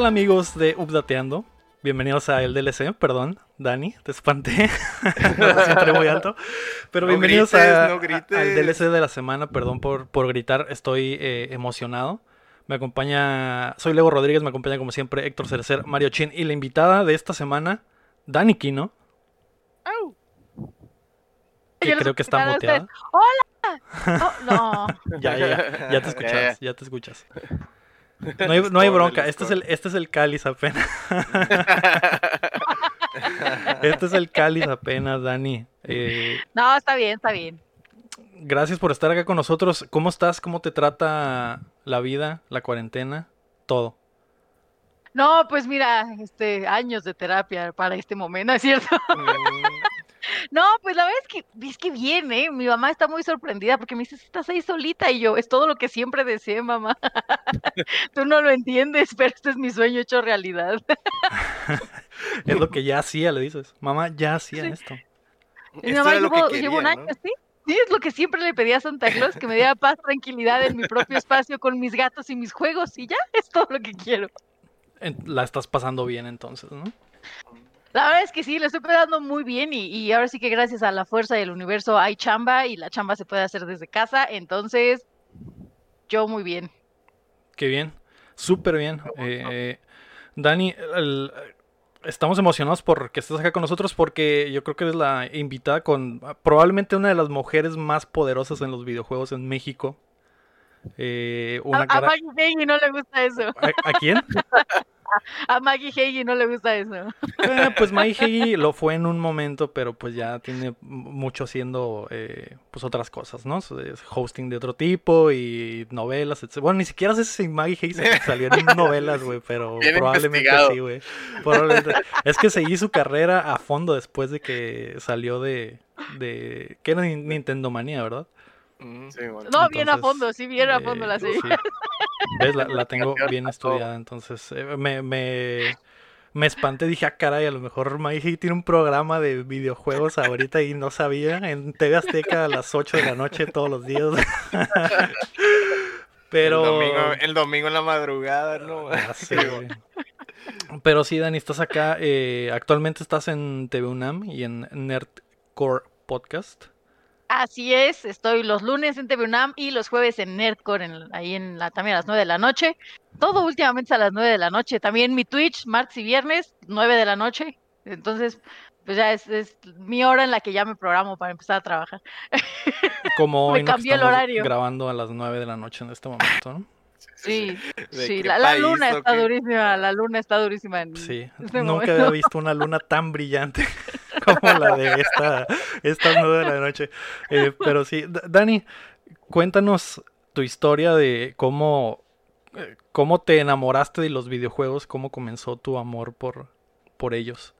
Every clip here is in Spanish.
¿Qué tal amigos de Updateando? Bienvenidos a el DLC, perdón, Dani, te espanté. siempre muy alto. Pero No bienvenidos grites, a- no a- al DLC de la semana, perdón por, por gritar, estoy eh, emocionado. Me acompaña, soy Lego Rodríguez, me acompaña como siempre Héctor Cerecer, Mario Chin y la invitada de esta semana, Dani Kino, que Yo les creo que está muteada. ustedes. Oh, no. Ya, ya, ya, ya te escuchas, ya te escuchas. No hay, no hay bronca, este es, el, este es el cáliz apenas. Este es el cáliz apenas, Dani. Eh, No, está bien, está bien. gracias por estar acá con nosotros. ¿Cómo estás? ¿Cómo te trata la vida, la cuarentena? Todo. No, pues mira, este, años de terapia para este momento, ¿no es cierto? No, pues la verdad es que, es que bien, ¿eh? Mi mamá está muy sorprendida porque me dice, estás ahí solita y yo, es todo lo que siempre deseé, mamá. Tú no lo entiendes, pero este es mi sueño hecho realidad. Es lo que ya hacía, le dices. Mamá, ya hacía Sí. esto. Y mi mamá lo que llevo, quería, llevo un ¿no? año, ¿sí? Sí, es lo que siempre le pedía a Santa Claus, que me diera paz, tranquilidad en mi propio espacio con mis gatos y mis juegos y ya, es todo lo que quiero. La estás pasando bien entonces, ¿no? La verdad es que sí, le estoy pegando muy bien y, y ahora sí que gracias a la fuerza del universo hay chamba y la chamba se puede hacer desde casa, entonces yo muy bien. Qué bien, súper bien. Eh, Dani, el- estamos emocionados por que estés acá con nosotros porque yo creo que eres la invitada con probablemente una de las mujeres más poderosas en los videojuegos en México. Eh, A, una a cara... Maggie no le gusta eso. ¿A, a quién? A Maggie Hagee no le gusta eso. Eh, pues Mai Heggie lo fue en un momento, pero pues ya tiene mucho haciendo eh, pues otras cosas, ¿no? Es hosting de otro tipo y novelas, etc. Bueno, ni siquiera sé si Maggie Heggie se salió en novelas, güey, pero Bien probablemente sí, güey. Probablemente. Es que seguí su carrera a fondo después de que salió de... de que era Nin- Nintendo Manía, ¿verdad? Mm, sí, bueno. No, bien a fondo, sí, bien a fondo la sí. serie. ¿Ves? La, la tengo bien estudiada, entonces eh, me, me, me espanté, dije, ah, caray, a lo mejor Maiji tiene un programa de videojuegos ahorita y no sabía, en TV Azteca a las 8 de la noche todos los días. Pero... El domingo, el domingo en la madrugada, ¿no? Güey. Pero sí, Dani, estás acá, eh, actualmente estás en TV UNAM y en Nerdcore Podcast. Así es, estoy los lunes en TV UNAM y los jueves en Nerdcore, en- ahí en la, también a las 9 de la noche. Todo últimamente es a las 9 de la noche. También mi Twitch, martes y viernes, 9 de la noche. Entonces, pues ya es, es mi hora en la que ya me programo para empezar a trabajar. Como Me hoy, ¿no? que cambió el horario. grabando a las 9 de la noche en este momento, ¿no? Sí, ¿De sí, la, luna está durísima, la luna está durísima. En Sí, este nunca momento. había visto una luna tan brillante como la de esta, estas nueve de la noche. Eh, pero sí, Dani, cuéntanos tu historia de cómo, eh, cómo te enamoraste de los videojuegos, cómo comenzó tu amor por, por ellos.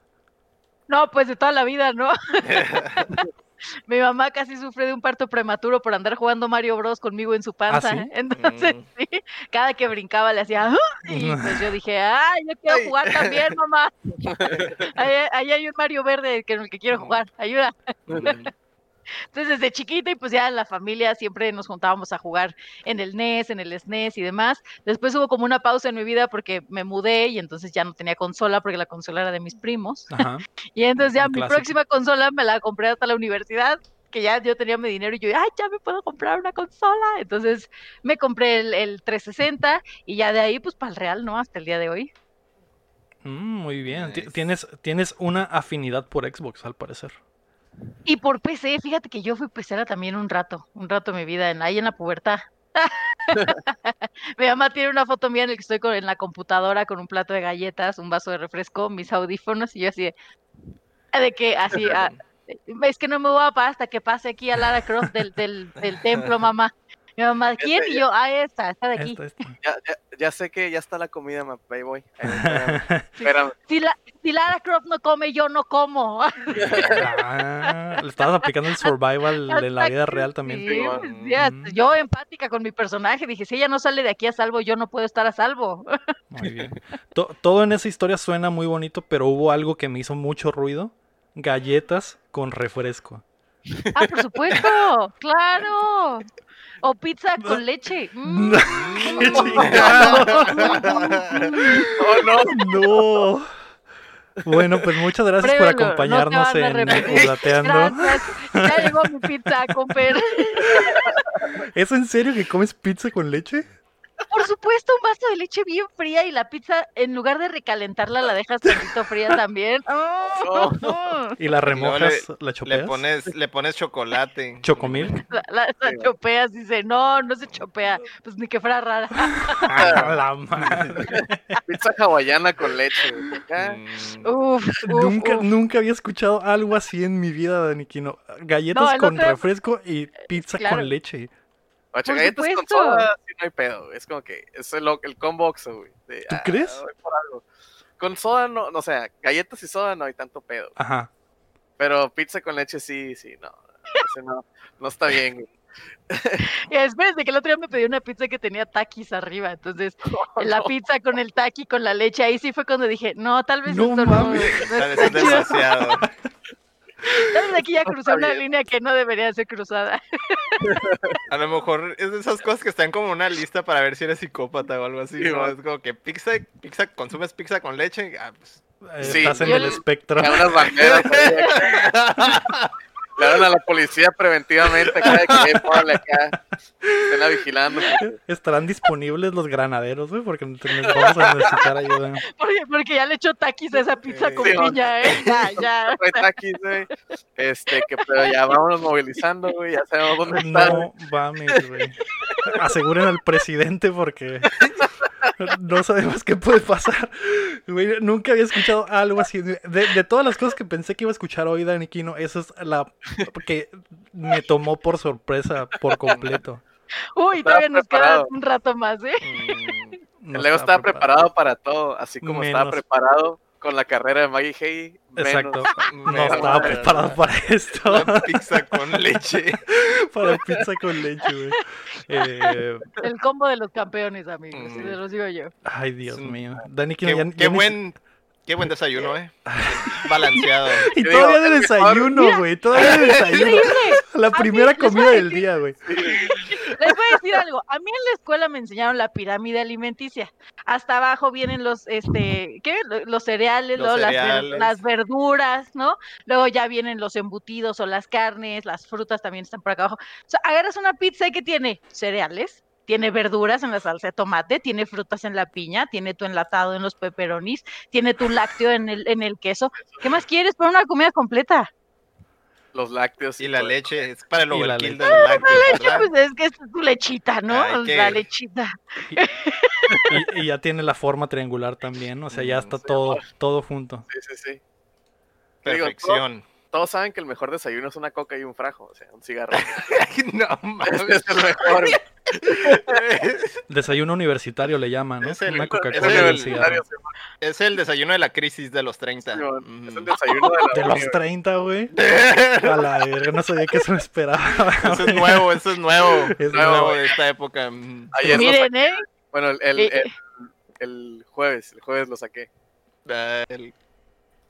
No, pues de toda la vida, ¿no? Mi mamá casi sufre de un parto prematuro por andar jugando Mario Bros conmigo en su panza. ¿sí? Entonces, Mm. sí, cada que brincaba le hacía "Ah", y pues yo dije, ¡ay, yo quiero Ay. jugar también, mamá! Ahí, ahí hay un Mario verde que en el que quiero jugar, ayuda. Entonces, desde chiquita y pues ya en la familia siempre nos juntábamos a jugar en el NES, en el SNES y demás. Después hubo como una pausa en mi vida porque me mudé y entonces ya no tenía consola porque la consola era de mis primos. Ajá. Y entonces ya Un mi clásico. próxima consola me la compré hasta la universidad, que ya yo tenía mi dinero y yo, ay, ya me puedo comprar una consola. Entonces me compré el, el 360 y ya de ahí pues para el real, ¿no? Hasta el día de hoy. Mm, muy bien. Nice. Tienes, tienes una afinidad por Xbox, al parecer. Y por PC, fíjate que yo fui pecera también un rato, un rato de mi vida, en, ahí en la pubertad. mi mamá tiene una foto mía en la que estoy con, en la computadora con un plato de galletas, un vaso de refresco, mis audífonos y yo así de, de que así, ah, es que no me voy a parar hasta que pase aquí a Lara Croft del, del, del templo, mamá. Mi mamá, ¿quién? Y yo, ah, esta, está de aquí. Esta, esta. Ya, ya, ya sé que ya está la comida, ma, ahí voy. Ahí, espérame, espérame. Si, la, si Lara Croft no come, yo no como. Ah, le estabas aplicando el survival de la vida real también. Sí, ya, yo empática con mi personaje, dije, si ella no sale de aquí a salvo, yo no puedo estar a salvo. Muy bien. To- todo en esa historia suena muy bonito, pero hubo algo que me hizo mucho ruido. Galletas con refresco. Ah, por supuesto, claro. O pizza con leche. Mm. ¡Qué chingado! Oh, no. No. Bueno, pues muchas gracias por Pruébalo, no te acompañarnos a en. Ulateando. Gracias. Ya llegó mi pizza con per. ¿Es en serio que comes pizza con leche? Por supuesto, un vaso de leche bien fría y la pizza, en lugar de recalentarla, la dejas tantito fría también. Oh. ¿Y la remojas, la Le chopeas? pones, le pones chocolate. ¿Chocomilk? La, la- la chopeas, dice, no, no se chopea. Pues ni que fuera rara. A la madre. Pizza hawaiana con leche. Mm, Uf, uf, Nunca, uf. nunca había escuchado algo así en mi vida, Daniquino. Galletas No, con otro- refresco y pizza claro. con leche. Por galletas con soda, sí no hay pedo. güey. Es como que es el, el combo güey. de, ¿Tú ah, crees? voy por algo. Con soda no, no, o sea, galletas y soda no hay tanto pedo. Ajá. Pero pizza con leche sí, sí, no. Ese no, no está bien, güey. Y espérense que el otro día me pedí una pizza que tenía taquis arriba. Entonces, la pizza con el taqui, con la leche, ahí sí fue cuando dije, no, tal vez No esto no, mames. es demasiado. Vez aquí ya está una línea que no debería ser cruzada. A lo mejor es de esas cosas que están como una lista para ver si eres psicópata o algo así. Sí, ¿no? Es como que pizza, pizza, consumes pizza con leche. Ah, pues, Eh, Sí. Estás en el le- espectro. Unas banderas dan a la policía preventivamente acá de que, órale acá. Estén vigilando. Estarán disponibles los granaderos, güey, porque nos vamos a necesitar ayuda. Porque, porque ya le echo taquis a esa pizza con Sí, piña, ¿eh? Ya, ya. no hay taquis, güey. Este, que pero ya vámonos movilizando, güey. Ya sabemos dónde están. No mames, güey. Aseguren al presidente porque no sabemos qué puede pasar. Güey, nunca había escuchado algo así. De, de todas las cosas que pensé que iba a escuchar hoy, Dani Quino, esa es la que me tomó por sorpresa por completo. Uy, Estaba todavía nos queda preparado. un rato más, ¿eh? mm, No el Leo estaba preparado para todo, así como estaba preparado con la carrera de Maggie Hay. Exacto. No estaba para preparado para esto. La pizza con leche. Para pizza con leche, güey. Eh, El combo de los campeones, amigos. Mm. Se los digo yo. ay, Dios un- mío. Dani Qué, ya, qué ya ni- buen, qué buen desayuno, eh. Balanceado. Y Yo todavía digo, de desayuno, güey. Todavía de desayuno. La mí primera comida del día, güey. Les voy a decir algo. A mí en la escuela me enseñaron la pirámide alimenticia. Hasta abajo vienen los, este, ¿qué? Lo- Los cereales, Los luego las ver- cereales. Las, verduras, ¿no? Luego ya vienen los embutidos o las carnes, las frutas también están por acá abajo. O sea, agarras una pizza que tiene cereales, tiene verduras en la salsa de tomate, tiene frutas en la piña, tiene tu enlatado en los pepperonis, tiene tu lácteo en el, en el queso. ¿Qué más quieres para una comida completa? Los lácteos. Y la todo. leche es para el la overkill leche. de los lácteos, ¿verdad? Pues es que es tu lechita, ¿no? Ay, qué- La lechita. Y, y ya tiene la forma triangular también. O sea, ya Mm, está sí, todo, todo junto. Sí, sí, sí. Te digo, Perfección. Todos saben que el mejor desayuno es una coca y un frajo, o sea, un cigarro. no mames. es el mejor. Desayuno universitario le llaman, ¿no? Es el- Una es Coca-Cola el y un universitario, cigarro. sí, Es el desayuno de la crisis de los 30. man. Mm. Es el desayuno de la De los uni, 30, güey. A la verga, no sabía que eso me esperaba. Eso es nuevo, eso es nuevo. Es Es nuevo. nuevo de esta época. Mm. Ayer Miren, ¿eh? Bueno, el, el, Eh, el- el jueves, el jueves lo saqué. El-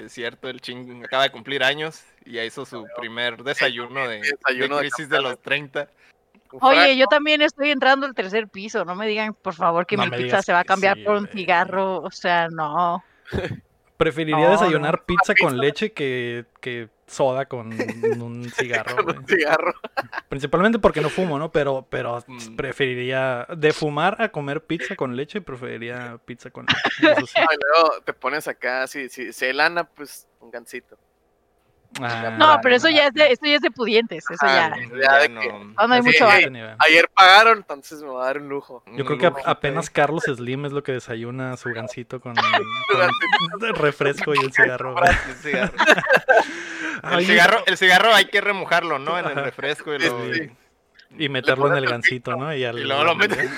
es cierto, el ching acaba de cumplir años y ya hizo su primer desayuno de, Desayuno de crisis de los 30. Un Oye, yo también estoy entrando al tercer piso. No me digan, por favor, que No mi pizza se va a cambiar sí, por un cigarro. O sea, no. Preferiría No, desayunar no. pizza con leche que, que soda con un cigarro, con un cigarro. Principalmente porque no fumo, ¿no? Pero, pero Mm. preferiría de fumar a comer pizza con leche, preferiría pizza con leche. Eso sí. Ay, luego te pones acá, si, si, si hay lana, pues un gancito. Ah, No, pero eso ya es de, eso ya es de pudientes. Eso Ah, ya. Ya de no. que- no hay Sí, mucho sí. Ayer pagaron, entonces me va a dar un lujo. Yo Un creo que lujo, a- apenas Carlos Slim es lo que desayuna su gancito con, con refresco y el cigarro. El cigarro. El cigarro, el cigarro hay que remojarlo, ¿no? En el refresco y Sí, lo... sí. Y meterlo en el el gancito, ¿no? Y, al- Y luego lo metes.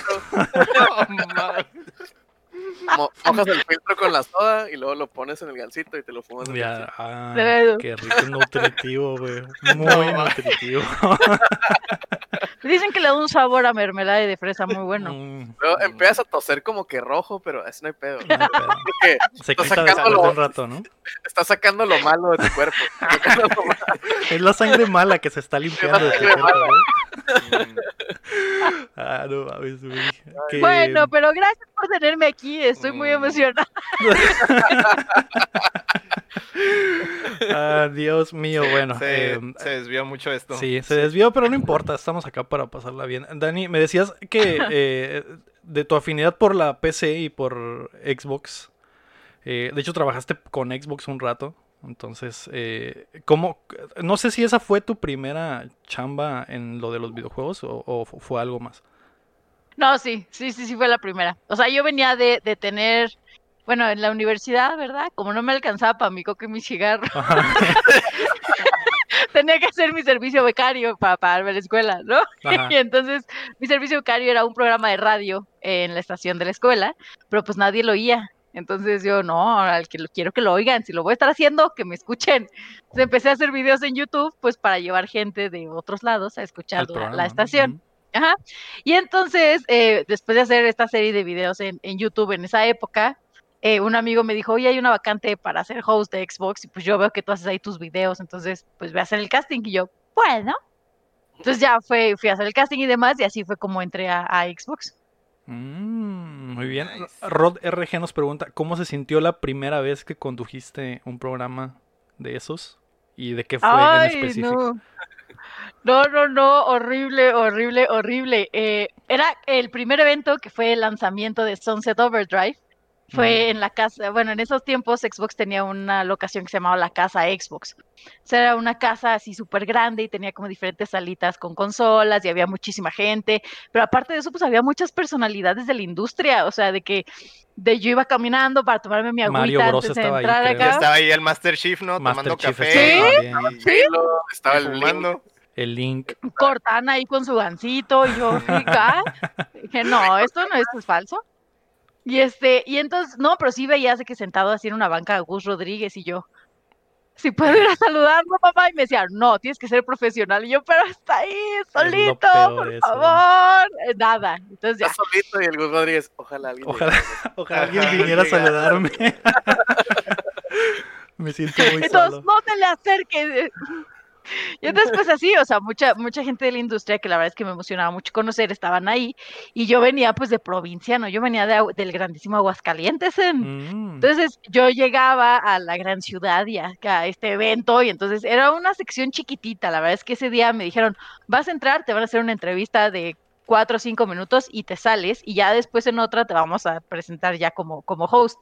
Mo- mojas el filtro con la soda y luego lo pones en el gancito y te lo fumas. Ya, ah, qué rico nutritivo, güey. Muy nutritivo. Dicen que le da un sabor a mermelada y de fresa muy bueno. Mm, Luego empiezas a toser como que rojo, pero eso no hay pedo. no hay pedo. Se Está quita sacando lo- un rato, ¿no? está sacando lo malo de tu cuerpo. Está sacando lo malo. Es la sangre mala que se está limpiando de tu cuerpo. Ah, no mames, güey. Que- Bueno, pero gracias por tenerme aquí. Estoy muy Mm. emocionada. Ah, Dios mío, bueno. se, se desvió mucho esto. Sí, se desvió, pero no importa, estamos acá para pasarla bien. Dani, me decías que eh, de tu afinidad por la PC y por Xbox, eh, de hecho trabajaste con Xbox un rato, entonces, eh, ¿cómo? No sé si esa fue tu primera chamba en lo de los videojuegos o, o fu- fue algo más. No, sí, sí, sí, sí fue la primera. O sea, yo venía de, de tener, bueno, en la universidad, ¿verdad? Como no me alcanzaba para mi coca y mi cigarro, tenía que hacer mi servicio becario para pagarme la escuela, ¿no? ajá. Y entonces mi servicio becario era un programa de radio en la estación de la escuela, pero pues nadie lo oía. Entonces yo, no, al que lo quiero que lo oigan, si lo voy a estar haciendo, que me escuchen. Entonces empecé a hacer videos en YouTube, pues para llevar gente de otros lados a escuchar la, estación. Ajá. Y entonces, eh, después de hacer esta serie de videos en, en YouTube en esa época, eh, un amigo me dijo, oye, hay una vacante para ser host de Xbox, y pues yo veo que tú haces ahí tus videos, entonces, pues voy a hacer el casting, y yo, bueno. Entonces ya fue, fui a hacer el casting y demás, y así fue como entré a, a Xbox. Mm, muy bien. Nice. Rod RG nos pregunta, ¿cómo se sintió la primera vez que condujiste un programa de esos? ¿Y de qué fue en específico? no. No, no, no, horrible, horrible, horrible. Eh, era el primer evento que fue el lanzamiento de Sunset Overdrive. Fue en la casa, bueno, en esos tiempos Xbox tenía una locación que se llamaba la casa Xbox. O sea, era una casa así súper grande y tenía como diferentes salitas con consolas y había muchísima gente. Pero aparte de eso, pues había muchas personalidades de la industria. O sea, de que de yo iba caminando para tomarme mi Mario agüita Bros antes de estaba ahí, entrar acá. estaba ahí el Master Chief, ¿no? Master Tomando Chief café. estaba Halo, estaba el Link. fumando. El Link. Cortana ahí con su gancito y yo "Ah". dije, no, esto no esto es falso. Y este, y entonces, no, pero sí veía que sentado así en una banca Gus Rodríguez y yo, si puedo ir a saludarlo, papá, y me decía, no, tienes que ser profesional. Y yo, pero está ahí, solito, por eso. favor. Eh, Nada. Entonces ya. Está solito y el Gus Rodríguez, ojalá alguien. Ojalá, ojalá alguien viniera a saludarme. Me siento muy Entonces, solo. no te le acerques. Y entonces, pues así, o sea, mucha, mucha gente de la industria que la verdad es que me emocionaba mucho conocer, estaban ahí. Y yo venía pues de provincia, ¿no? Yo venía de, del grandísimo Aguascalientes. En, Mm, Entonces yo llegaba a la gran ciudad y a, a este evento y entonces era una sección chiquitita. La verdad es que ese día me dijeron, vas a entrar, te van a hacer una entrevista de cuatro o cinco minutos y te sales y ya después en otra te vamos a presentar ya como, como host.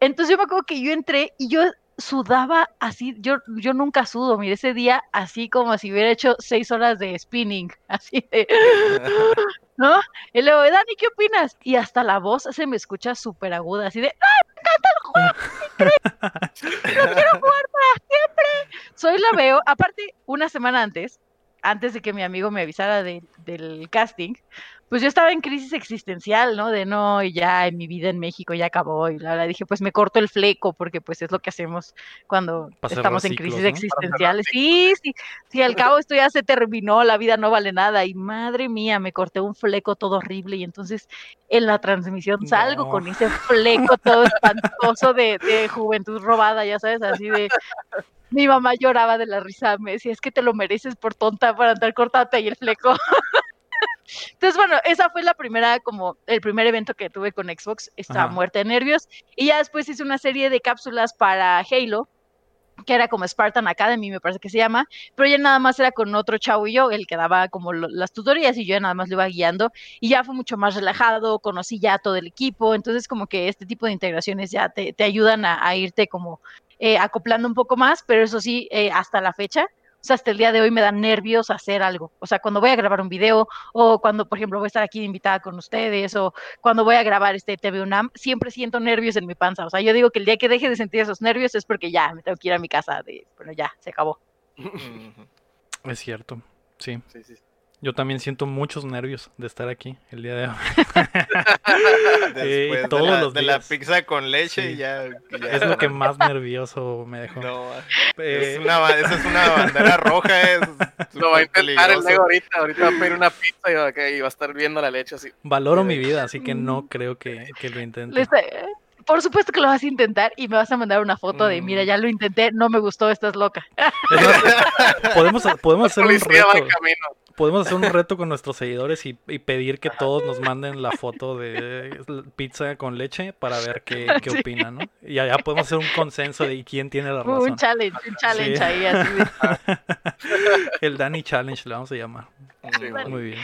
Entonces yo me acuerdo que yo entré y yo sudaba así, yo, yo nunca sudo, mire, ese día así como si hubiera hecho seis horas de spinning, así de, ¿no? Y luego, Dani, ¿qué opinas? Y hasta la voz se me escucha súper aguda, así de, Soy la veo, aparte, una semana antes, antes de que mi amigo me avisara de- del casting, pues yo estaba en crisis existencial, ¿no? De no, y ya en mi vida en México ya acabó. Y la verdad dije, pues me corto el fleco, porque pues es lo que hacemos cuando estamos en ciclos, crisis ¿no? existenciales. Sí, sí, sí, al cabo esto ya se terminó, la vida no vale nada. Y madre mía, me corté un fleco todo horrible. Y entonces en la transmisión salgo No. con ese fleco todo espantoso de, de juventud robada, ya sabes, así de mi mamá lloraba de la risa, me decía, es que te lo mereces por tonta para andar cortándote ahí el fleco. Entonces, bueno, esa fue la primera, como el primer evento que tuve con Xbox, estaba Ajá. muerta de nervios. Y ya después hice una serie de cápsulas para Halo, que era como Spartan Academy, me parece que se llama, pero ya nada más era con otro chavo y yo, el que daba como lo- las tutorías y yo ya nada más lo iba guiando y ya fue mucho más relajado, conocí ya todo el equipo, entonces como que este tipo de integraciones ya te, te ayudan a, a irte como eh, acoplando un poco más, pero eso sí, eh, hasta la fecha, sea, hasta el día de hoy me dan nervios hacer algo. O sea, cuando voy a grabar un video o cuando, por ejemplo, voy a estar aquí de invitada con ustedes o cuando voy a grabar este TV UNAM, siempre siento nervios en mi panza. O sea, yo digo que el día que deje de sentir esos nervios es porque ya me tengo que ir a mi casa. De, bueno, ya, se acabó. Es cierto, sí. Sí, sí. Yo también siento muchos nervios de estar aquí el día de hoy. Después de, todos la, los de la pizza con leche Sí. ya, ya- Es lo que más nervioso me dejó. No, Eh, es una, esa es una bandera roja. Es Lo va a intentar el. Lego ahorita. Ahorita va a pedir una pizza y va, a- y va a estar viendo la leche así. valoro mi vida, así que no creo que, que lo intente. Eh, por supuesto que lo vas a intentar y me vas a mandar una foto de, mira, Mm. ya lo intenté, no me gustó, estás loca. Podemos, podemos hacer un reto. Podemos hacer un reto con nuestros seguidores y, y pedir que todos nos manden la foto de pizza con leche para ver qué, qué Sí. opinan, ¿no? Y allá podemos hacer un consenso de quién tiene la razón. Un challenge, un challenge Sí. ahí así de- El Dani Challenge le vamos a llamar. Sí, Muy bien.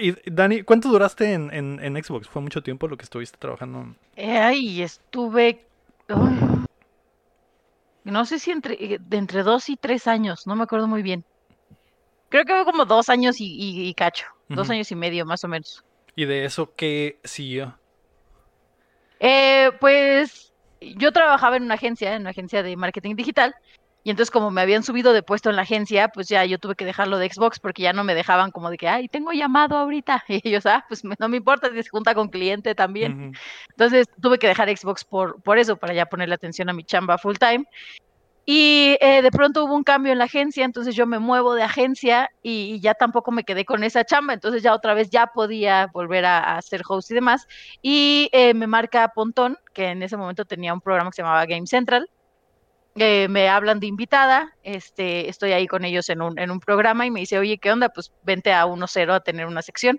Y Dani, ¿cuánto duraste en, en, en Xbox? ¿Fue mucho tiempo lo que estuviste trabajando? Eh, Ay, estuve. no sé si entre, eh, entre dos y tres años, no me acuerdo muy bien. Creo que fue como dos años y, y- y cacho. Dos años y medio, más o menos. ¿Y de eso qué siguió? Eh, pues yo trabajaba en una agencia, en una agencia de marketing digital. Y entonces como me habían subido de puesto en la agencia, pues ya yo tuve que dejarlo de Xbox porque ya no me dejaban como de que, ay, tengo llamado ahorita. Y ellos, ah, pues no me importa si se junta con cliente también. Entonces tuve que dejar Xbox por, por eso, para ya ponerle atención a mi chamba full time. Y eh, de pronto hubo un cambio en la agencia, entonces yo me muevo de agencia y, y ya tampoco me quedé con esa chamba, entonces ya otra vez ya podía volver a, a hacer host y demás. Y eh, me marca Pontón, que en ese momento tenía un programa que se llamaba Game Central. eh, me hablan de invitada, este, estoy ahí con ellos en un, en un programa y me dice, oye, ¿qué onda? Pues vente a 1.0 a tener una sección.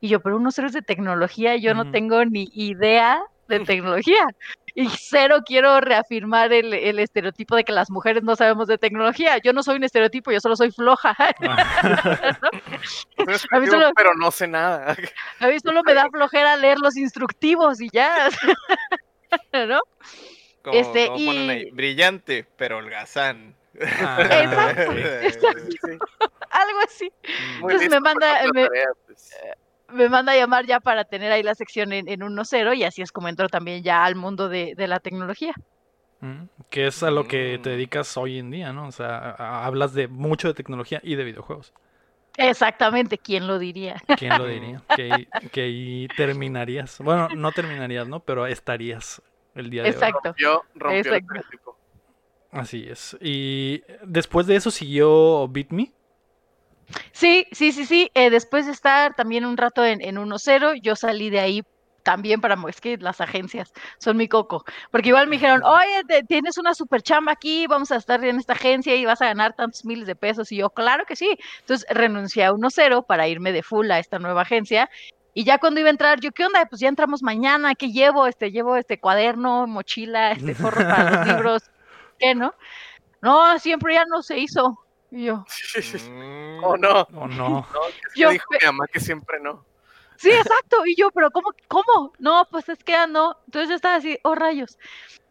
Y yo, pero 1.0 es de tecnología, yo no tengo ni idea de tecnología. Y cero quiero reafirmar el, el estereotipo de que las mujeres no sabemos de tecnología. Yo no soy un estereotipo, yo solo soy floja. Soy A mí solo- pero no sé nada. A mí solo me da flojera leer los instructivos y ya. ¿No? Como, Este, como ponen ahí, y- brillante, pero holgazán. Ah, Exacto. Sí. Algo así. Muy Entonces me manda- me-. Me manda a llamar ya para tener ahí la sección en, en 1.0 y así es como entro también ya al mundo de, de la tecnología. Mm, Que es a lo que te Mm. dedicas hoy en día, ¿no? O sea, a- hablas de mucho de tecnología y de videojuegos. Exactamente, ¿quién lo diría? ¿Quién lo diría? Que, ahí- que ahí terminarías. Bueno, no terminarías, ¿no? Pero estarías el día de hoy. Exacto. Rompió, rompió el Exacto. estereotipo. Así es. Y después de eso siguió BitMe. Sí, sí, sí, sí. eh, después de estar también un rato en, en 1.0, yo salí de ahí también para, es que las agencias son mi coco, porque igual me dijeron, oye, te- tienes una super chamba aquí, vamos a estar en esta agencia y vas a ganar tantos miles de pesos, y yo, claro que sí. Entonces renuncié a 1.0 para irme de full a esta nueva agencia, y ya cuando iba a entrar, yo, ¿qué onda? Pues ya entramos mañana, ¿qué llevo? Este, llevo este cuaderno, mochila, este forro para los libros, ¿qué no? No, siempre ya no se hizo. Y yo, Mm, Oh, no. ¿O no? No, es que Yo dijo mi mamá que siempre no. Sí, exacto. Y yo, pero ¿cómo? ¿Cómo? No, pues es que ya no. Entonces yo estaba así, oh rayos.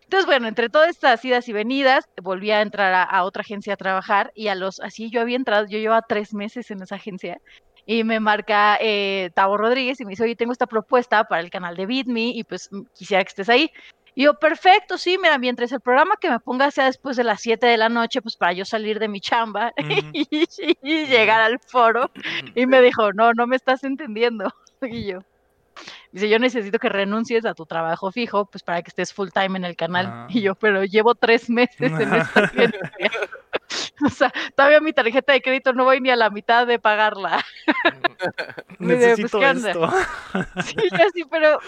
Entonces, bueno, entre todas estas idas y venidas, volví a entrar a, a otra agencia a trabajar y a los, así yo había entrado, yo llevaba tres meses en esa agencia y me marca eh, Tavo Rodríguez y me dice, oye, tengo esta propuesta para el canal de BitMe y pues mm, quisiera que estés ahí. Y yo, perfecto, sí, mira, mientras el programa que me ponga sea después de las 7 de la noche, pues para yo salir de mi chamba y, y llegar al foro. Y me dijo, no, no me estás entendiendo. Y yo, dice, yo necesito que renuncies a tu trabajo fijo, pues para que estés full time en el canal. Ah. Y yo, pero llevo tres meses en esta. O sea, todavía mi tarjeta de crédito no voy ni a la mitad de pagarla. Pues, Necesito ¿qué onda? esto. Sí, así, pero...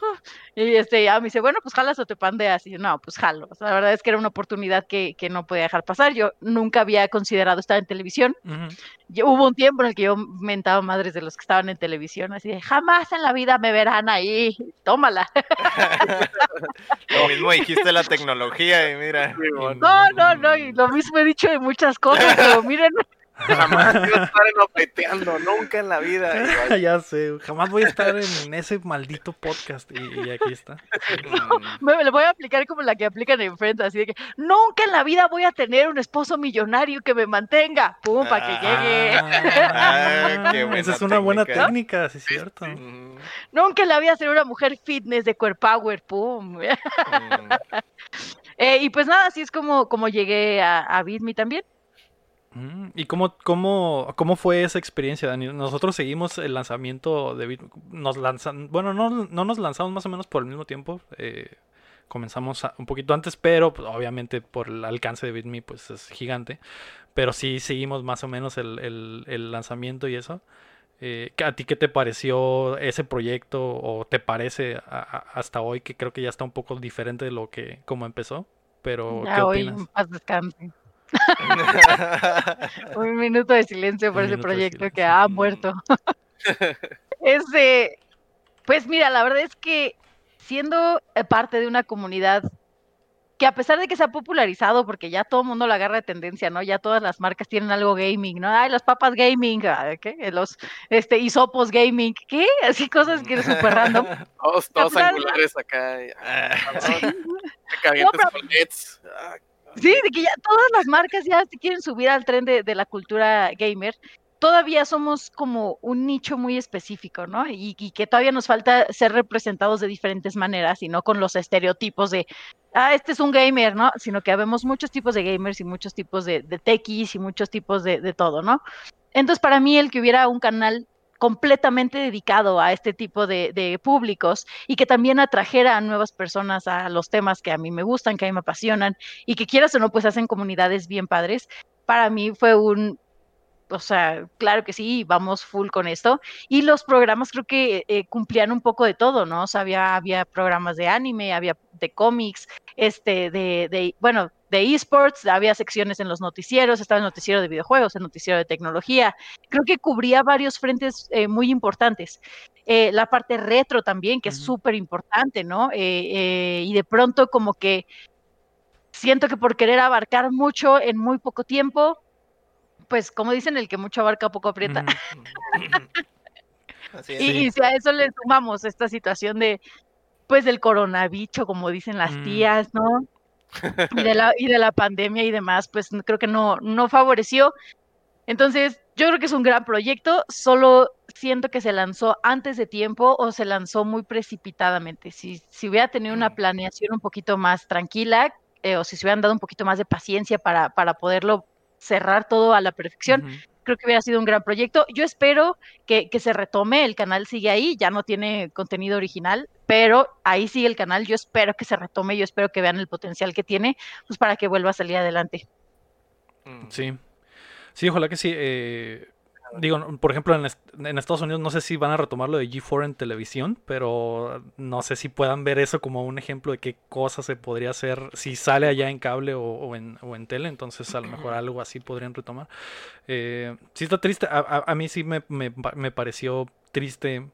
Y este, ya me dice, bueno, pues jalas o te pandeas. Y yo, no, pues jalo. O sea, la verdad es que era una oportunidad que, que no podía dejar pasar. Yo nunca había considerado estar en televisión. Ujú. Yo- hubo un tiempo en el que yo mentaba madres de los que estaban en televisión, así de jamás en la vida me verán ahí, tómala. Lo mismo dijiste la tecnología y mira. No, no, no, y lo mismo he dicho de muchas cosas, pero miren, Jamás iba a estar enopeteando, nunca en la vida. Ya sé, jamás voy a estar en ese maldito podcast y, y aquí está. Mm, me, le voy a aplicar como la que aplican en Friends, así de que nunca en la vida voy a tener un esposo millonario que me mantenga, pum, para que llegue. Ah, qué buena esa es una buena técnica. técnica, sí es cierto. mm, Nunca en la vida ser una mujer fitness de core power, pum. mm. Eh, y pues nada, así es como, como llegué a, a Bitme también. Mm, ¿Y cómo, cómo, cómo fue esa experiencia, Dani? Nosotros seguimos el lanzamiento de Bit, nos lanzan, bueno, no, no nos lanzamos más o menos por el mismo tiempo. eh, comenzamos a- un poquito antes, pero pues, obviamente por el alcance de BitMe pues es gigante. Pero sí seguimos más o menos el, el- el lanzamiento y eso. Eh, ¿a ti qué te pareció ese proyecto o te parece a- a- hasta hoy que creo que ya está un poco diferente de lo que como empezó? Pero ¿qué Ya hoy opinas? paz descanse. Un minuto de silencio por Un ese de proyecto que ha muerto. Este, pues mira, la verdad es que siendo eh, parte de una comunidad que a pesar de que se ha popularizado, porque ya todo el mundo la agarra de tendencia, ¿no? Ya todas las marcas tienen algo gaming, ¿no? Ay, las papas gaming, ah, ¿qué? Los este, hisopos gaming, ¿qué? Así cosas que es súper random. Todos, todos angulares acá. y- ah, te No, pero- con LEDs. Ah, Sí, de que ya todas las marcas ya se quieren subir al tren de, de la cultura gamer. Todavía somos como un nicho muy específico, ¿no? Y, que todavía nos falta ser representados de diferentes maneras y no con los estereotipos de, ah, este es un gamer, ¿no? Sino que habemos muchos tipos de gamers y muchos tipos de, de y muchos tipos de, de todo, ¿no? Entonces, para mí, el que hubiera un canal completamente dedicado a este tipo de, públicos y que también atrajera a nuevas personas a los temas que a mí me gustan, que a mí me apasionan y que quieras o no, pues hacen comunidades bien padres. Para mí fue un, o sea, claro que sí, vamos full con esto. Y los programas creo que eh, cumplían un poco de todo, ¿no? O sea, había, había programas de anime, había de cómics, este, de, de, bueno, de esports, había secciones en los noticieros, estaba el noticiero de videojuegos, el noticiero de tecnología. Creo que cubría varios frentes eh, muy importantes. Eh, la parte retro también, que es súper importante, ¿no? Eh, eh, y de pronto como que siento que por querer abarcar mucho en muy poco tiempo, pues como dicen, el que mucho abarca poco aprieta. Ujú. Así es. Y, Sí. y si a eso le sumamos esta situación de, pues del coronavirus, como dicen las Mm. tías, ¿no? Y de, la, y de la pandemia y demás, pues creo que no, no favoreció. Entonces, yo creo que es un gran proyecto, solo siento que se lanzó antes de tiempo o se lanzó muy precipitadamente. Si, si hubiera tenido una planeación un poquito más tranquila eh, o si se hubieran dado un poquito más de paciencia para, para poderlo cerrar todo a la perfección, creo que hubiera sido un gran proyecto. Yo espero que, que se retome, el canal sigue ahí, ya no tiene contenido original, pero ahí sigue el canal, yo espero que se retome, yo espero que vean el potencial que tiene, pues para que vuelva a salir adelante. Mm. Sí. Sí, ojalá que sí. eh, digo, por ejemplo, en, est- en Estados Unidos no sé si van a retomar lo de G4 en televisión, pero no sé si puedan ver eso como un ejemplo de qué cosa se podría hacer si sale allá en cable o, o en, o en tele. Entonces, a lo mejor algo así podrían retomar. Eh, sí está triste. A, a- a mí sí me, me me pareció triste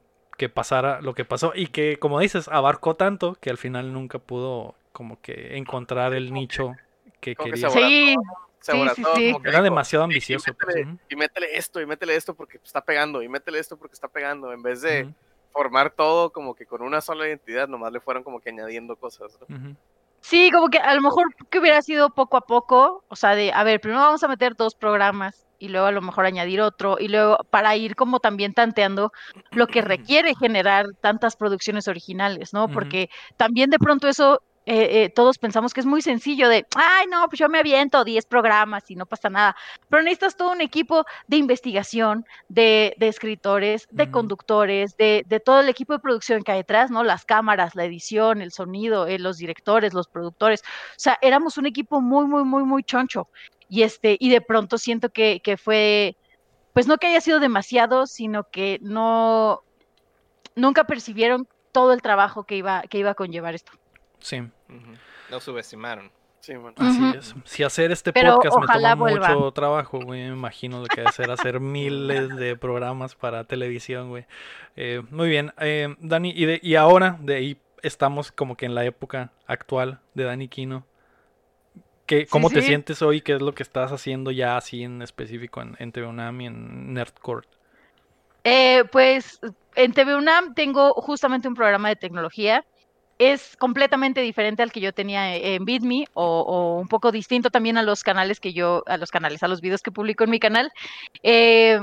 que pasara lo que pasó y que, como dices, abarcó tanto que al final nunca pudo como que encontrar el nicho que Como que quería. se abrazó, Sí, se sí, abrazó, sí, sí. como que Era dijo, demasiado "Y- y ambicioso. pues. Y métele esto, y métele esto porque está pegando, y métele esto porque está pegando, en vez de formar todo como que con una sola identidad, nomás le fueron como que añadiendo cosas. Sí, como que a lo mejor que hubiera sido poco a poco, o sea, de, a ver, primero vamos a meter dos programas y luego a lo mejor añadir otro y luego para ir como también tanteando lo que requiere generar tantas producciones originales, ¿no? Porque también de pronto eso eh, eh, todos pensamos que es muy sencillo de, ay, no, pues yo me aviento 10 programas y no pasa nada, pero necesitas todo un equipo de investigación, de, de escritores, de conductores, de, de todo el equipo de producción que hay detrás, ¿no? Las cámaras, la edición, el sonido, eh, los directores, los productores. O sea, éramos un equipo muy, muy, muy, muy choncho. Y este, y de pronto siento que, que fue, pues no que haya sido demasiado, sino que no, nunca percibieron todo el trabajo que iba, que iba a conllevar esto. Sí, Ujú. Lo subestimaron. Sí, bueno. así es. Si hacer este Pero podcast me vuelva. mucho trabajo, güey, me imagino lo que hacer hacer miles de programas para televisión, güey. Eh, muy bien, eh, Dani, y, de, y ahora de ahí estamos como que en la época actual de Dani Kino. ¿Qué, ¿Cómo te sí. sientes hoy? ¿Qué es lo que estás haciendo ya así en específico en, en TV UNAM y en Nerdcore? Eh, pues en TV UNAM tengo justamente un programa de tecnología. Es completamente diferente al que yo tenía e- en BitMe o, o un poco distinto también a los canales que yo, a los canales, a los videos que publico en mi canal. Eh,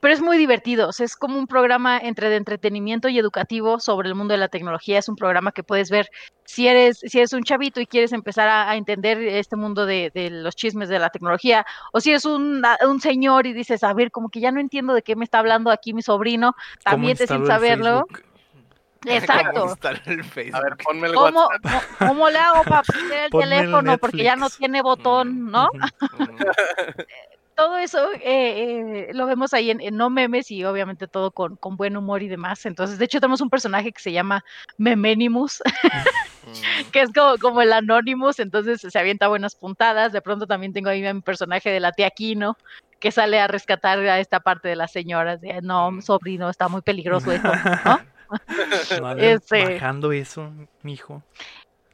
pero es muy divertido. o sea, es como un programa entre de entretenimiento y educativo sobre el mundo de la tecnología. Es un programa que puedes ver si eres, si eres un chavito y quieres empezar a, a entender este mundo de, de los chismes de la tecnología, o si eres un, a- un señor y dices, a ver, como que ya no entiendo de qué me está hablando aquí mi sobrino, ¿Cómo también te sin saberlo. Facebook? Exacto. ¿Cómo instalar el Facebook? A ver, ponme el ¿Cómo, WhatsApp. mo- ¿Cómo le hago para prender el Ponme el teléfono? Porque ya no tiene botón, ¿no? todo eso eh, eh, lo vemos ahí en, en no memes y obviamente todo con, con buen humor y demás. Entonces, de hecho, tenemos un personaje que se llama Memenimus, Mm, que es como, como el Anonymous, entonces se avienta buenas puntadas. De pronto también tengo ahí a mi personaje de la tía Kino, que sale a rescatar a esta parte de las señoras. De, no, Mm. sobrino, está muy peligroso esto, ¿no? Ese. bajando eso, mijo.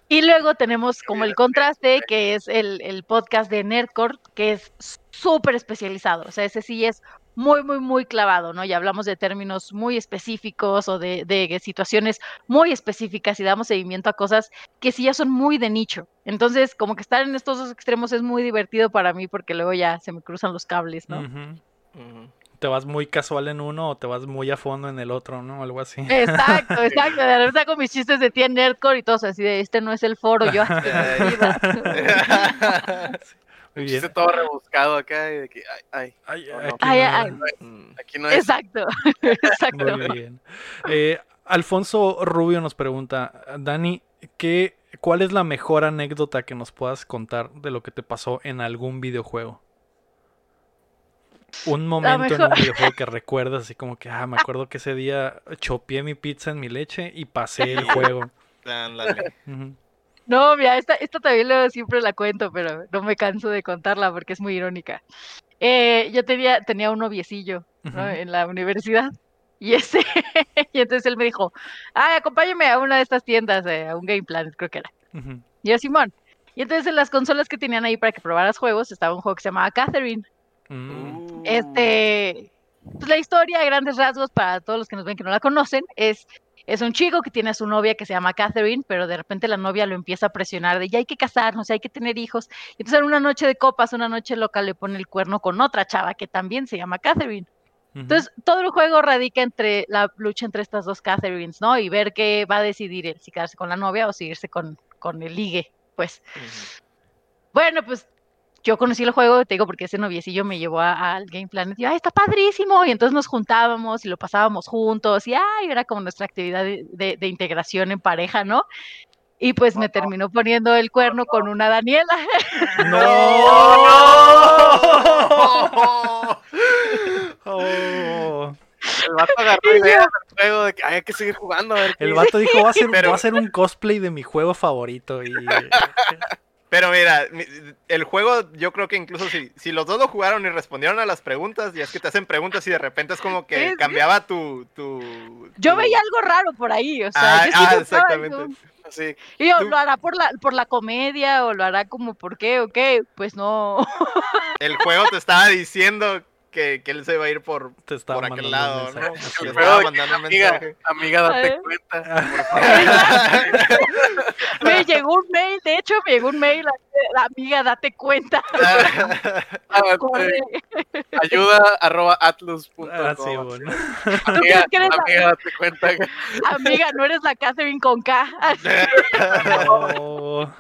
Y luego tenemos como el contraste, que es el, el podcast de Nerdcore, que es súper especializado. O sea, ese sí es muy, muy, muy clavado, ¿no? Y hablamos de términos muy específicos o de, de situaciones muy específicas y damos seguimiento a cosas que sí ya son muy de nicho. Entonces, como que estar en estos dos extremos es muy divertido para mí porque luego ya se me cruzan los cables, ¿no? Te vas muy casual en uno o te vas muy a fondo en el otro, ¿no? Algo así. Exacto, exacto. De repente hago mis chistes de tía Nerdcore y todos así de, este no es el foro, yo. "Ay, qué divertida". Muy Un bien. chiste todo rebuscado acá y de que, ay, ay, Ay, no, aquí no. Ay, no ay, aquí no es. Exacto, exacto. Muy bien. Eh, Alfonso Rubio nos pregunta, Dani, ¿qué, ¿cuál es la mejor anécdota que nos puedas contar de lo que te pasó en algún videojuego? Un momento en un videojuego que recuerdas así como que, ah, me acuerdo que ese día chopié mi pizza en mi leche y pasé el juego. No, mira, esta, esta también siempre la cuento, pero no me canso de contarla porque es muy irónica. Eh, yo tenía, tenía un noviecillo en la universidad y ese, y entonces él me dijo, ah, acompáñame a una de estas tiendas, eh, a un Game Planet, creo que era. Ujú. Y yo, Simón. Y entonces en las consolas que tenían ahí para que probaras juegos estaba un juego que se llamaba Catherine. Mm. Este, pues la historia a grandes rasgos para todos los que nos ven que no la conocen es es un chico que tiene a su novia que se llama Catherine, pero de repente la novia lo empieza a presionar de ya hay que casarnos, ya hay que tener hijos. Y entonces en una noche de copas, una noche loca le pone el cuerno con otra chava que también se llama Catherine. Entonces todo el juego radica entre la lucha entre estas dos Catherines, ¿no? Y ver qué va a decidir él, si quedarse con la novia o seguirse con, con el ligue, pues. Bueno, pues yo conocí el juego, te digo, porque ese noviecillo me llevó al Game Planet y yo, ¡ay, está padrísimo! Y entonces nos juntábamos y lo pasábamos juntos y ¡ay! Era como nuestra actividad de, de- de integración en pareja, ¿no? Y pues me terminó poniendo el cuerno con una Daniela. ¡No! Oh. El vato agarró ideas del juego de que "Ay, hay que seguir jugando. A ver El qué". vato dijo, voy a, hacer, Pero- voy a hacer un cosplay de mi juego favorito. Y... Pero mira, mi- el juego, yo creo que incluso si, si los dos lo jugaron y respondieron a las preguntas, y es que te hacen preguntas y de repente es como Sí, que sí. cambiaba tu, tu. Yo veía algo raro por ahí, o sea, Ah, yo sí ah, exactamente. Así. Y yo, Tú- ¿lo hará por la, por la comedia o lo hará como por qué o qué? Pues no. El juego te estaba diciendo que, que él se iba a ir por, Te por aquel lado, ¿no? Te estaba mandando un Amiga, mensaje. amiga, date ¿Eh? cuenta. me llegó un mail, de hecho, me llegó un mail, la amiga, date cuenta. Ah, Ayuda arroba atlus.com. Ah, sí, bueno. Amiga, ¿Tú crees que eres la- amiga, date cuenta. Amiga, no eres la Catherine con K. Oh.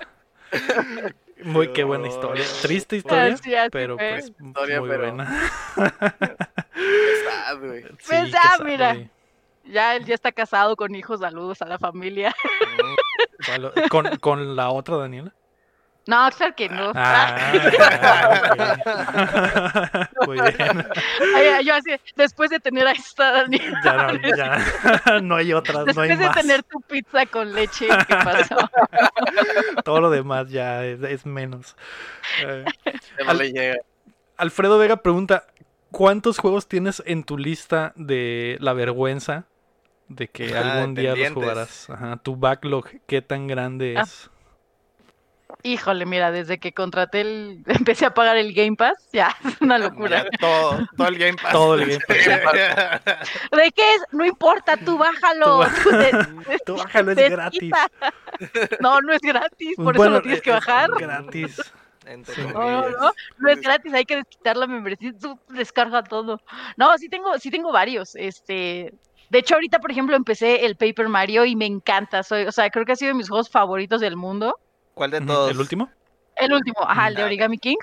Muy qué buena historia. Triste historia, Así, así pero pues Historia, muy pero- buena. Sad, güey. Sí, Pues mira. güey. Ya él ya está casado con hijos, saludos a la familia. ¿Cuál- ¿Con, con la otra Daniela? No, claro que no. Ah, ok. Muy bien. Ay, yo así, después de tener a esta Daniela, Ya no, ya. no hay otras, no hay después de más. tener tu pizza con leche, ¿qué pasó? Todo lo demás ya es, es menos. Eh, Al- llega. Alfredo Vega pregunta: ¿Cuántos juegos tienes en tu lista de la vergüenza de que Ah, algún día los jugarás? Ajá, tu backlog, ¿qué tan grande Ah, es? Híjole, mira, desde que contraté el, empecé a pagar el Game Pass, ya, es una locura. Ya todo, todo el Game Pass. Todo el Game Pass. ¿De qué es? No importa, tú bájalo. Tú tú de- Tú bájalo, es gratis. quita. No, no es gratis, por eso lo tienes que es bajar. Gratis. Entre Sí. No, no, no, no es gratis, hay que desquitar la membresía, tú descarga todo. No, sí tengo, sí tengo varios. Este, de hecho, ahorita, por ejemplo, empecé el Paper Mario y me encanta. Soy, o sea, creo que ha sido de mis juegos favoritos del mundo. ¿Cuál de todos? ¿El último? El último, ajá, el de Origami King.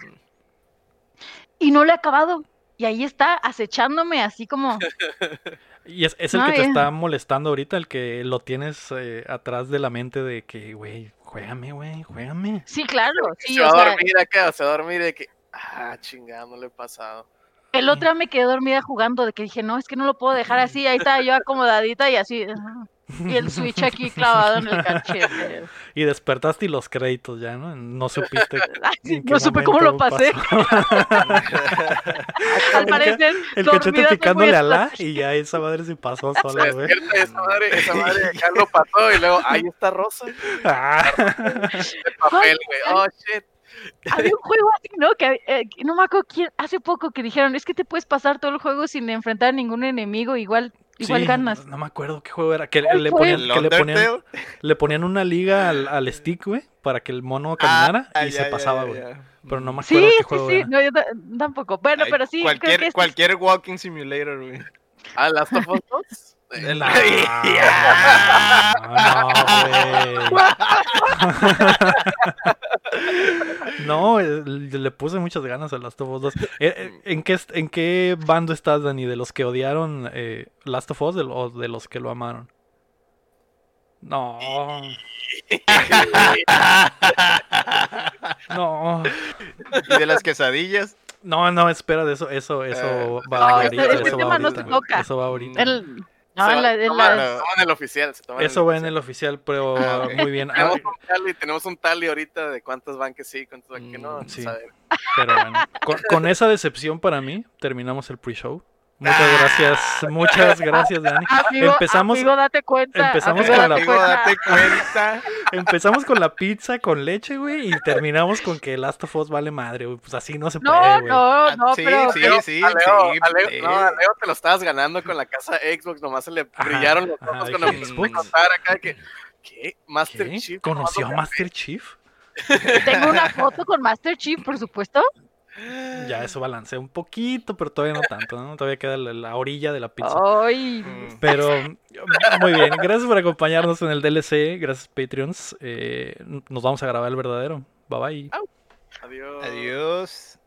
Y no lo he acabado. Y ahí está, acechándome, así como. Y es, es el No, que te está molestando ahorita, el que lo tienes eh, atrás de la mente de que, güey, juégame, güey, juégame. Sí, claro. Sí, se o va a sea, dormir acá, se va a dormir de que. Ah, chingada, no le he pasado. el otro día me quedé dormida jugando, de que dije, no, es que no lo puedo dejar así. Ahí estaba yo acomodadita y así. ajá. Y el Switch aquí clavado en el cachete. Y despertaste y los créditos ya, ¿no? No supiste. No supe cómo lo pasé. Al parecer, El cachete picándole a la y ya esa madre se pasó sola, güey. esa madre, esa madre ya lo pasó y luego, ahí está Rosa. Ah, El papel, güey. Oh, shit. Había un juego así, ¿no? Que eh, no me acuerdo quién, hace poco que dijeron, es que te puedes pasar todo el juego sin enfrentar a ningún enemigo, igual, igual sí, ganas. No me acuerdo qué juego era. Que ¿Cuál le ponían, que le ponían, Undertale. le ponían una liga al, al stick, güey, para que el mono caminara Ah, y ya, se ya, pasaba, güey. Pero no me Sí, acuerdo qué sí, juego sí, era. no, yo ta- tampoco. Bueno, Ay, pero sí, cualquier, creo que este- cualquier walking simulator, güey. Ah, Last of Us 2. Nah, no, güey. No, le puse muchas ganas a Last of Us 2. Eh, eh, ¿En qué, ¿En qué bando estás, Dani? ¿De los que odiaron eh, Last of Us o de los que lo amaron? No, no, Y de las quesadillas. no, no, espera, de eso, eso, eso Eh, va no, ahorita, ese- ese eso va tema no ahorita, se toca. eso va ahorita. el- no, Se en va- la- toma- la- en el oficial. Se toma en Eso va en el oficial, pero Ah, muy bien. Ah, Tenemos un tally, tenemos un tally ahorita de cuántos van que sí, cuántos van que no. Mm, sí. a ver. Pero bueno, con, con esa decepción para mí, terminamos el pre-show. Muchas gracias, muchas gracias, Dani. amigo, empezamos- amigo, date cuenta. empezamos amigo, con la- Amigo, cuenta. date cuenta. Empezamos con la pizza con leche, güey, y terminamos con que Last of Us vale madre, güey. Pues así no se puede, No, güey. no, no, sí, pero, sí, pero- sí, sí, a Leo- sí. no, a Leo te lo estabas ganando con la casa Xbox, nomás se le Ajá, brillaron los ojos cuando empezó a Xbox. contar acá que, ¿qué? Master ¿Qué? Chief. ¿Conoció a Master Chief? tengo una foto con Master Chief, por supuesto. Ya eso balancea un poquito, pero todavía no tanto, ¿no? Todavía queda la, la orilla de la pizza. Ay, Mm. Pero muy bien, gracias por acompañarnos en el DLC, gracias Patreons. Eh, nos vamos a grabar el verdadero. Bye bye. Adiós. Adiós.